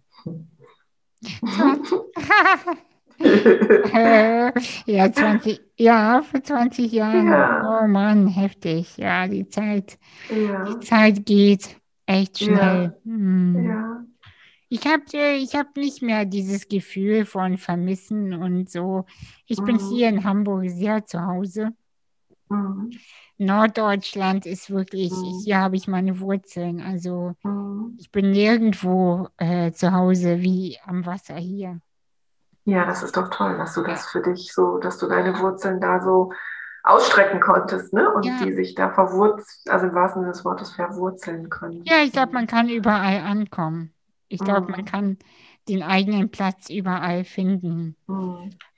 Ja, 20, ja, vor 20 Jahren. Ja. Oh Mann, heftig. Ja, die Zeit, ja. die Zeit geht echt schnell. Ja. Hm. ja. Ich habe ich hab nicht mehr dieses Gefühl von Vermissen und so. Ich mhm. bin hier in Hamburg sehr zu Hause. Mhm. Norddeutschland ist wirklich, mhm. hier habe ich meine Wurzeln. Also mhm. ich bin nirgendwo äh, zu Hause wie am Wasser hier. Ja, das ist doch toll, dass du das für dich so, dass du deine Wurzeln da so ausstrecken konntest, ne? Und ja. die sich da verwurzeln, also im wahrsten Sinne des Wortes verwurzeln können. Ja, ich glaube, man kann überall ankommen. Ich glaube, man mhm. kann den eigenen Platz überall finden.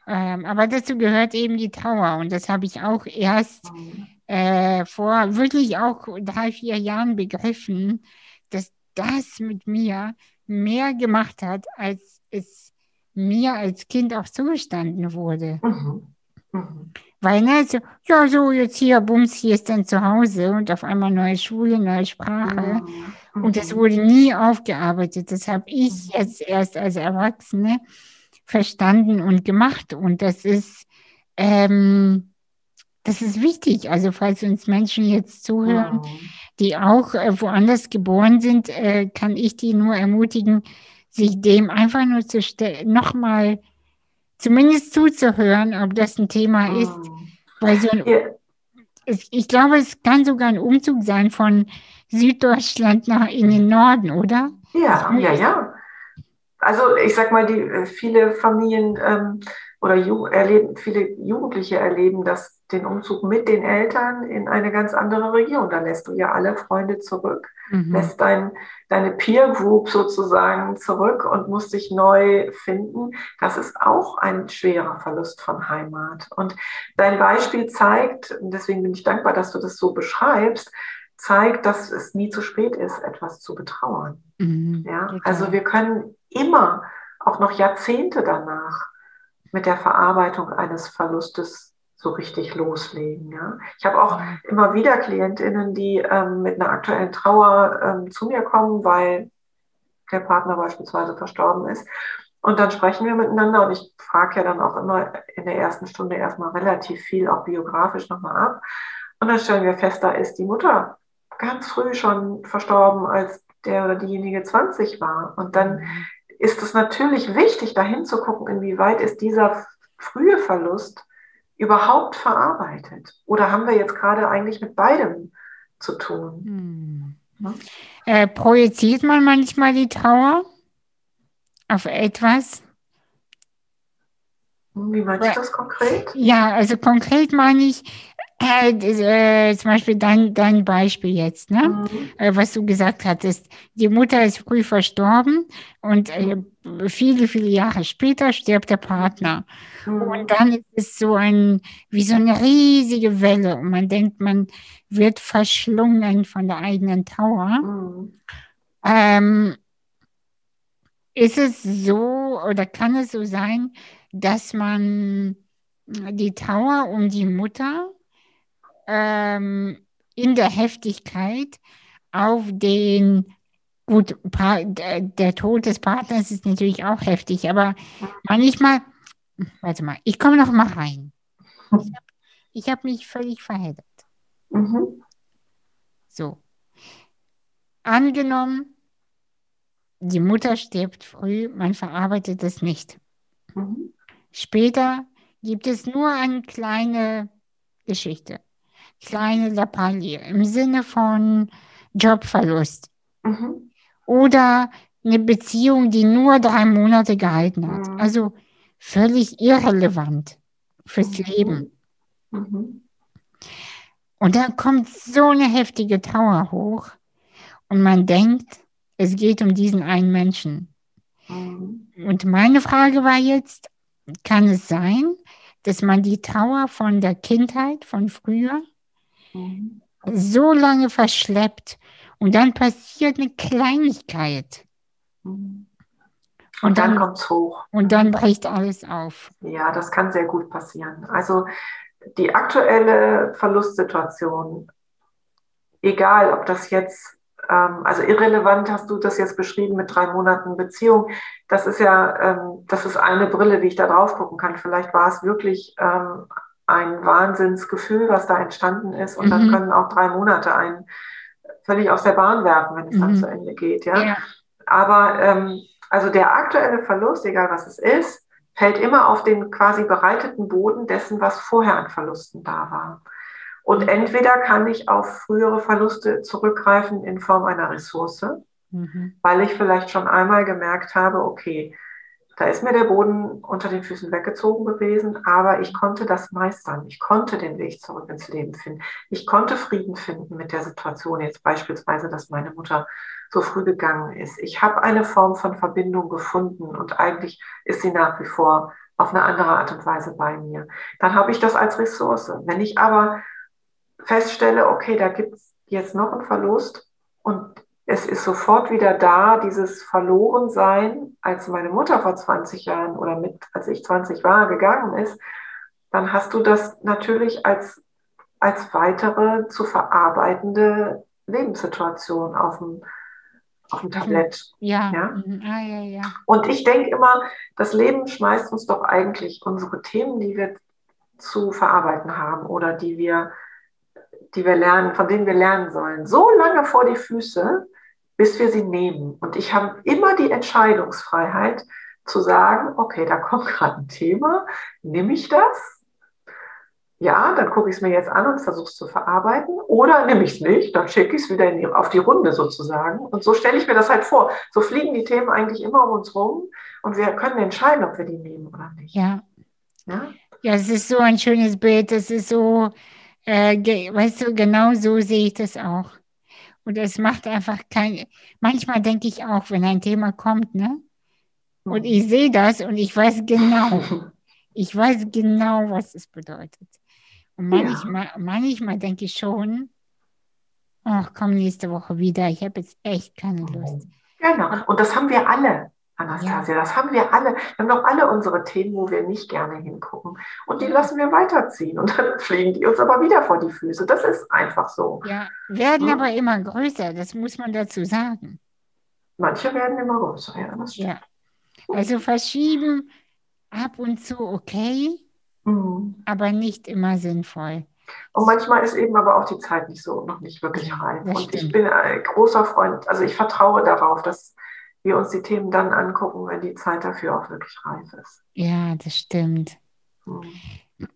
Mhm. Ähm, aber dazu gehört eben die Trauer. Und das habe ich auch erst mhm. äh, vor wirklich auch drei, vier Jahren begriffen, dass das mit mir mehr gemacht hat, als es mir als Kind auch zugestanden wurde. Mhm. Mhm. Weil, ne, so, ja, so jetzt hier, Bums, hier ist dann zu Hause und auf einmal neue Schule, neue Sprache. Mhm. Und das wurde nie aufgearbeitet. Das habe ich mhm. jetzt erst als Erwachsene verstanden und gemacht. Und das ist, ähm, das ist wichtig. Also, falls uns Menschen jetzt zuhören, mhm. die auch äh, woanders geboren sind, äh, kann ich die nur ermutigen, sich dem einfach nur zu stellen, nochmal zumindest zuzuhören, ob das ein Thema ist. Mhm. Weil so ein, ja. es, ich glaube, es kann sogar ein Umzug sein von Süddeutschland nach in den Norden, oder? Ja, ja, ja. Also ich sag mal, die äh, viele Familien ähm, oder Ju erleben, viele Jugendliche erleben das den Umzug mit den Eltern in eine ganz andere Region. Da lässt du ja alle Freunde zurück, mhm. lässt dein, deine Peer Group sozusagen zurück und musst dich neu finden. Das ist auch ein schwerer Verlust von Heimat. Und dein Beispiel zeigt, deswegen bin ich dankbar, dass du das so beschreibst, zeigt, dass es nie zu spät ist, etwas zu betrauern. Mhm. Ja? Also wir können immer, auch noch Jahrzehnte danach, mit der Verarbeitung eines Verlustes so richtig loslegen. Ja? Ich habe auch immer wieder Klientinnen, die ähm, mit einer aktuellen Trauer ähm, zu mir kommen, weil der Partner beispielsweise verstorben ist. Und dann sprechen wir miteinander und ich frage ja dann auch immer in der ersten Stunde erstmal relativ viel, auch biografisch nochmal ab. Und dann stellen wir fest, da ist die Mutter ganz früh schon verstorben, als der oder diejenige 20 war. Und dann mhm. Ist es natürlich wichtig, dahin zu gucken, inwieweit ist dieser frühe Verlust überhaupt verarbeitet? Oder haben wir jetzt gerade eigentlich mit beidem zu tun? Hm. Äh, projiziert man manchmal die Trauer auf etwas? Wie meinst du das konkret? Ja, also konkret meine ich, äh, äh, zum Beispiel dein, dein Beispiel jetzt, ne? Mhm. Äh, was du gesagt hattest. Die Mutter ist früh verstorben und äh, viele, viele Jahre später stirbt der Partner. Mhm. Und dann ist es so ein, wie so eine riesige Welle und man denkt, man wird verschlungen von der eigenen Trauer. Mhm. Ähm, ist es so oder kann es so sein, dass man die Trauer um die Mutter ähm, in der Heftigkeit auf den, gut, der, der Tod des Partners ist natürlich auch heftig, aber manchmal, warte mal, ich komme noch mal rein. Ich habe hab mich völlig verheddert. Mhm. So. Angenommen, die Mutter stirbt früh, man verarbeitet es nicht. Mhm. Später gibt es nur eine kleine Geschichte kleine Lappalie im Sinne von Jobverlust. Mhm. Oder eine Beziehung, die nur drei Monate gehalten hat. Mhm. Also völlig irrelevant fürs mhm. Leben. Mhm. Und dann kommt so eine heftige Trauer hoch und man denkt, es geht um diesen einen Menschen. Mhm. Und meine Frage war jetzt, kann es sein, dass man die Trauer von der Kindheit, von früher, so lange verschleppt und dann passiert eine Kleinigkeit. Und, und dann, dann kommt es hoch. Und dann bricht alles auf. Ja, das kann sehr gut passieren. Also die aktuelle Verlustsituation, egal ob das jetzt, ähm, also irrelevant hast du das jetzt beschrieben mit drei Monaten Beziehung, das ist ja, ähm, das ist eine Brille, wie ich da drauf gucken kann. Vielleicht war es wirklich ähm, ein Wahnsinnsgefühl, was da entstanden ist. Und mhm. dann können auch drei Monate einen völlig aus der Bahn werfen, wenn es mhm. dann zu Ende geht. Ja? ja. Aber ähm, also der aktuelle Verlust, egal was es ist, fällt immer auf den quasi bereiteten Boden dessen, was vorher an Verlusten da war. Und mhm. entweder kann ich auf frühere Verluste zurückgreifen in Form einer Ressource, mhm. weil ich vielleicht schon einmal gemerkt habe, okay, da ist mir der Boden unter den Füßen weggezogen gewesen, aber ich konnte das meistern. Ich konnte den Weg zurück ins Leben finden. Ich konnte Frieden finden mit der Situation, jetzt beispielsweise, dass meine Mutter so früh gegangen ist. Ich habe eine Form von Verbindung gefunden und eigentlich ist sie nach wie vor auf eine andere Art und Weise bei mir. Dann habe ich das als Ressource. Wenn ich aber feststelle, okay, da gibt es jetzt noch einen Verlust und es ist sofort wieder da, dieses Verlorensein, als meine Mutter vor 20 Jahren oder mit, als ich 20 war, gegangen ist, dann hast du das natürlich als, als weitere zu verarbeitende Lebenssituation auf dem, auf dem Tablett. Ja. ja? Mhm. Ah, ja, ja. Und ich denke immer, das Leben schmeißt uns doch eigentlich unsere Themen, die wir zu verarbeiten haben oder die wir, die wir lernen, von denen wir lernen sollen, so lange vor die Füße, bis wir sie nehmen. Und ich habe immer die Entscheidungsfreiheit zu sagen, okay, da kommt gerade ein Thema, nehme ich das? Ja, dann gucke ich es mir jetzt an und versuche es zu verarbeiten. Oder nehme ich es nicht, dann schicke ich es wieder die, auf die Runde sozusagen. Und so stelle ich mir das halt vor. So fliegen die Themen eigentlich immer um uns rum und wir können entscheiden, ob wir die nehmen oder nicht. Ja. Ja, ja es ist so ein schönes Bild. Es ist so, äh, weißt du, genau so sehe ich das auch. Und es macht einfach kein. Manchmal denke ich auch, wenn ein Thema kommt, ne? Und ich sehe das und ich weiß genau, ich weiß genau, was es bedeutet. Und manchmal, ja. manchmal denke ich schon, ach komm nächste Woche wieder, ich habe jetzt echt keine Lust. Genau, und das haben wir alle. Anastasia, ja. das haben wir alle. Wir haben doch alle unsere Themen, wo wir nicht gerne hingucken. Und die lassen wir weiterziehen. Und dann fliegen die uns aber wieder vor die Füße. Das ist einfach so. Ja, werden ja. aber immer größer, das muss man dazu sagen. Manche werden immer größer, ja, das stimmt. Ja. Also verschieben ab und zu okay, mhm. aber nicht immer sinnvoll. Und manchmal ist eben aber auch die Zeit nicht so, noch nicht wirklich reif. Und ich bin ein großer Freund, also ich vertraue darauf, dass wir uns die Themen dann angucken, wenn die Zeit dafür auch wirklich reif ist. Ja, das stimmt. Hm.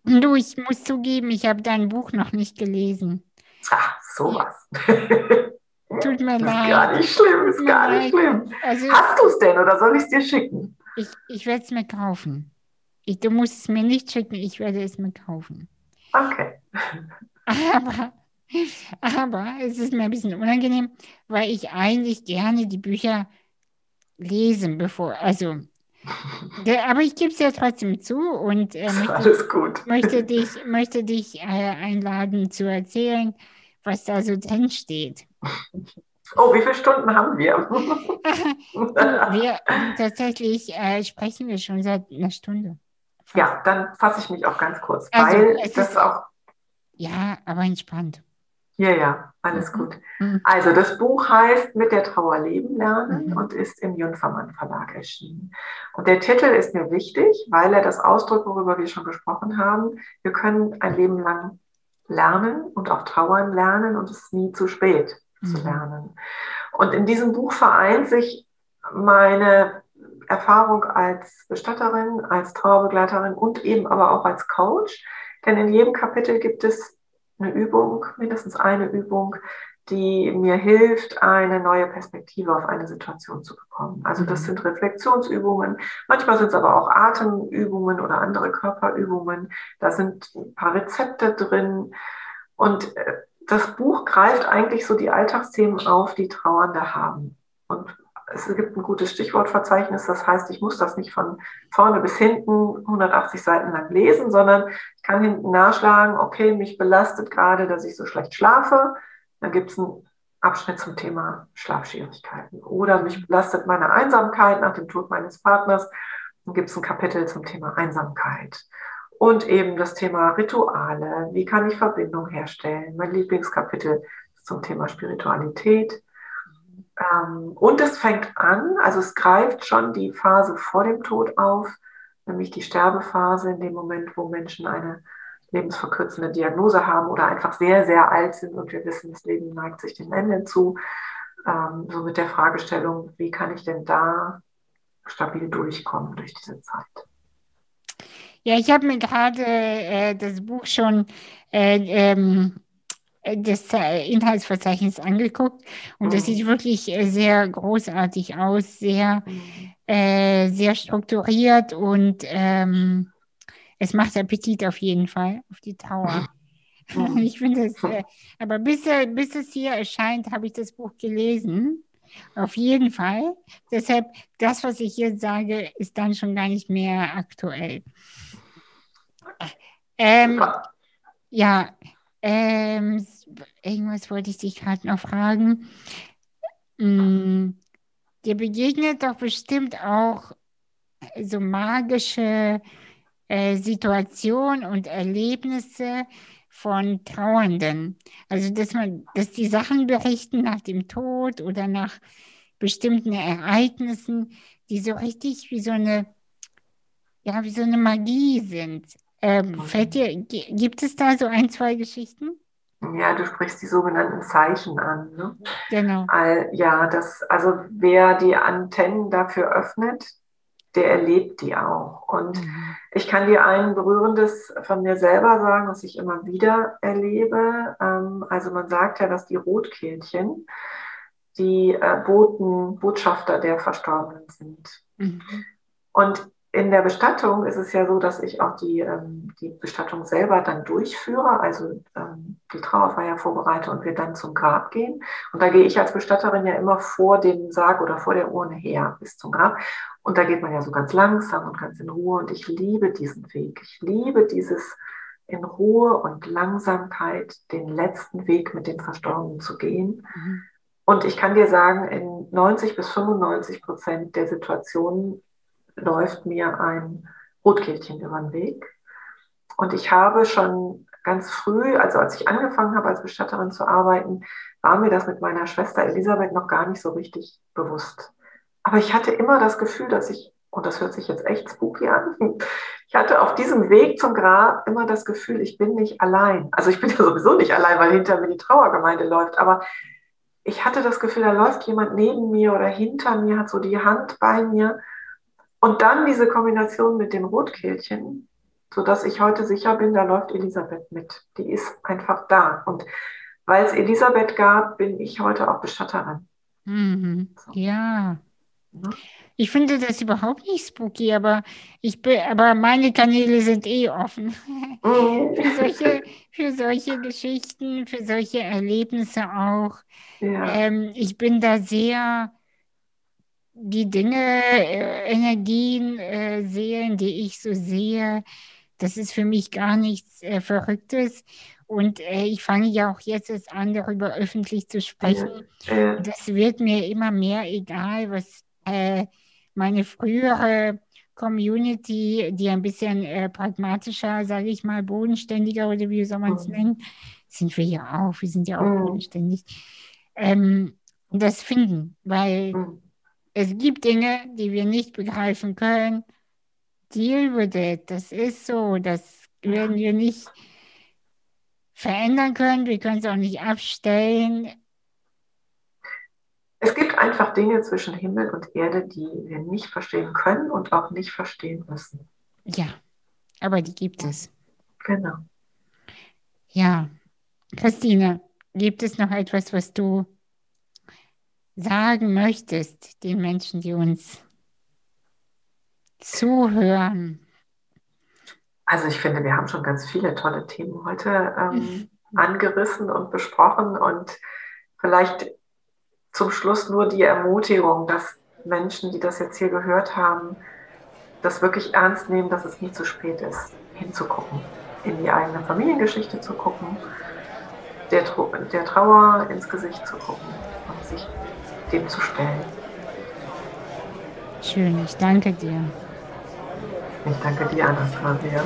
Du, ich muss zugeben, ich habe dein Buch noch nicht gelesen. Ach, sowas. Tut mir das leid. Ist gar nicht schlimm, ist gar nicht schlimm. Also, Hast du es denn oder soll ich es dir schicken? Ich, ich werde es mir kaufen. Ich, du musst es mir nicht schicken, ich werde es mir kaufen. Okay. Aber, aber es ist mir ein bisschen unangenehm, weil ich eigentlich gerne die Bücher lese, bevor, also der, aber ich gebe es ja trotzdem zu und äh, möchte, möchte, dich, möchte dich äh, einladen zu erzählen, was da so drin steht. Oh, wie viele Stunden haben wir? wir tatsächlich äh, sprechen wir schon seit einer Stunde. Fast. Ja, dann fasse ich mich auch ganz kurz, also, weil das ist, auch. Ja, aber entspannt. Ja, ja, alles mhm. gut. Mhm. Also das Buch heißt Mit der Trauer leben lernen mhm. und ist im Jungfermann Verlag erschienen. Und der Titel ist mir wichtig, weil er das ausdrückt, worüber wir schon gesprochen haben. Wir können ein Leben lang lernen und auch trauern lernen und es ist nie zu spät zu mhm. lernen. Und in diesem Buch vereint sich meine Erfahrung als Bestatterin, als Trauerbegleiterin und eben aber auch als Coach. Denn in jedem Kapitel gibt es eine Übung, mindestens eine Übung, die mir hilft, eine neue Perspektive auf eine Situation zu bekommen. Also das mhm. sind Reflexionsübungen, manchmal sind es aber auch Atemübungen oder andere Körperübungen. Da sind ein paar Rezepte drin. Und äh, das Buch greift eigentlich so die Alltagsthemen auf, die Trauernde haben. Und es gibt ein gutes Stichwortverzeichnis, das heißt, ich muss das nicht von vorne bis hinten 180 Seiten lang lesen, sondern ich kann hinten nachschlagen, okay, mich belastet gerade, dass ich so schlecht schlafe. Dann gibt es einen Abschnitt zum Thema Schlafschwierigkeiten. Oder mich belastet meine Einsamkeit nach dem Tod meines Partners. Dann gibt es ein Kapitel zum Thema Einsamkeit. Und eben das Thema Rituale. Wie kann ich Verbindung herstellen? Mein Lieblingskapitel zum Thema Spiritualität. Ähm, und es fängt an, also es greift schon die Phase vor dem Tod auf, nämlich die Sterbephase in dem Moment, wo Menschen eine lebensverkürzende Diagnose haben oder einfach sehr, sehr alt sind und wir wissen, das Leben neigt sich dem Ende zu. Ähm, so mit der Fragestellung, wie kann ich denn da stabil durchkommen durch diese Zeit? Ja, ich habe mir gerade äh, das Buch schon äh, ähm, äh, das äh, Inhaltsverzeichnis angeguckt und mhm. das sieht wirklich äh, sehr großartig aus, sehr, mhm. äh, sehr strukturiert und ähm, es macht Appetit auf jeden Fall, auf die Tower. Mhm. Ich finde es, äh, aber bis, bis es hier erscheint, habe ich das Buch gelesen. Auf jeden Fall. Deshalb, das, was ich jetzt sage, ist dann schon gar nicht mehr aktuell. Ähm, ja, ähm, irgendwas wollte ich dich gerade noch fragen. Hm, dir begegnet doch bestimmt auch so magische äh, Situationen und Erlebnisse von Trauernden. Also, dass man, dass die Sachen berichten nach dem Tod oder nach bestimmten Ereignissen, die so richtig wie so eine, ja, wie so eine Magie sind. Ähm, fällt dir, gibt es da so ein, zwei Geschichten? Ja, du sprichst die sogenannten Zeichen an. Ne? Genau. All, ja, das, also wer die Antennen dafür öffnet, der erlebt die auch. Und mhm. ich kann dir ein berührendes von mir selber sagen, was ich immer wieder erlebe. Ähm, also man sagt ja, dass die Rotkehlchen die äh, Boten, Botschafter der Verstorbenen sind. Mhm. Und in der Bestattung ist es ja so, dass ich auch die, ähm, die Bestattung selber dann durchführe, also ähm, die Trauerfeier vorbereite und wir dann zum Grab gehen. Und da gehe ich als Bestatterin ja immer vor dem Sarg oder vor der Urne her bis zum Grab. Und da geht man ja so ganz langsam und ganz in Ruhe. Und ich liebe diesen Weg. Ich liebe dieses in Ruhe und Langsamkeit den letzten Weg mit dem Verstorbenen zu gehen. Mhm. Und ich kann dir sagen, in 90 bis 95 Prozent der Situationen läuft mir ein Rotkehlchen über den Weg. Und ich habe schon ganz früh, also als ich angefangen habe, als Bestatterin zu arbeiten, war mir das mit meiner Schwester Elisabeth noch gar nicht so richtig bewusst. Aber ich hatte immer das Gefühl, dass ich, und das hört sich jetzt echt spooky an, ich hatte auf diesem Weg zum Grab immer das Gefühl, ich bin nicht allein. Also ich bin ja sowieso nicht allein, weil hinter mir die Trauergemeinde läuft, aber ich hatte das Gefühl, da läuft jemand neben mir oder hinter mir, hat so die Hand bei mir. Und dann diese Kombination mit dem Rotkehlchen, sodass ich heute sicher bin, da läuft Elisabeth mit. Die ist einfach da. Und weil es Elisabeth gab, bin ich heute auch Bestatterin. Mhm. So. Ja. ja. Ich finde das überhaupt nicht spooky, aber ich bin, aber meine Kanäle sind eh offen. Mhm. für, solche, für solche Geschichten, für solche Erlebnisse auch. Ja. Ähm, ich bin da sehr die Dinge, äh, Energien, äh, Seelen, die ich so sehe, das ist für mich gar nichts äh, Verrücktes. Und äh, ich fange ja auch jetzt erst an, darüber öffentlich zu sprechen. Das wird mir immer mehr egal, was äh, meine frühere Community, die ein bisschen äh, pragmatischer, sage ich mal, bodenständiger oder wie soll man es mhm. nennen, sind wir ja auch. Wir sind ja auch mhm. bodenständig. Ähm, das finden, weil mhm. Es gibt Dinge, die wir nicht begreifen können. Deal with it. Das ist so. Das werden wir nicht verändern können. Wir können es auch nicht abstellen. Es gibt einfach Dinge zwischen Himmel und Erde, die wir nicht verstehen können und auch nicht verstehen müssen. Ja, aber die gibt es. Genau. Ja, Christine, gibt es noch etwas, was du sagen möchtest den Menschen, die uns zuhören? Also ich finde, wir haben schon ganz viele tolle Themen heute ähm, angerissen und besprochen und vielleicht zum Schluss nur die Ermutigung, dass Menschen, die das jetzt hier gehört haben, das wirklich ernst nehmen, dass es nie zu spät ist, hinzugucken, in die eigene Familiengeschichte zu gucken, der, der Trauer ins Gesicht zu gucken und sich dem zu stellen. Schön, ich danke dir. Ich danke dir, Anastasia.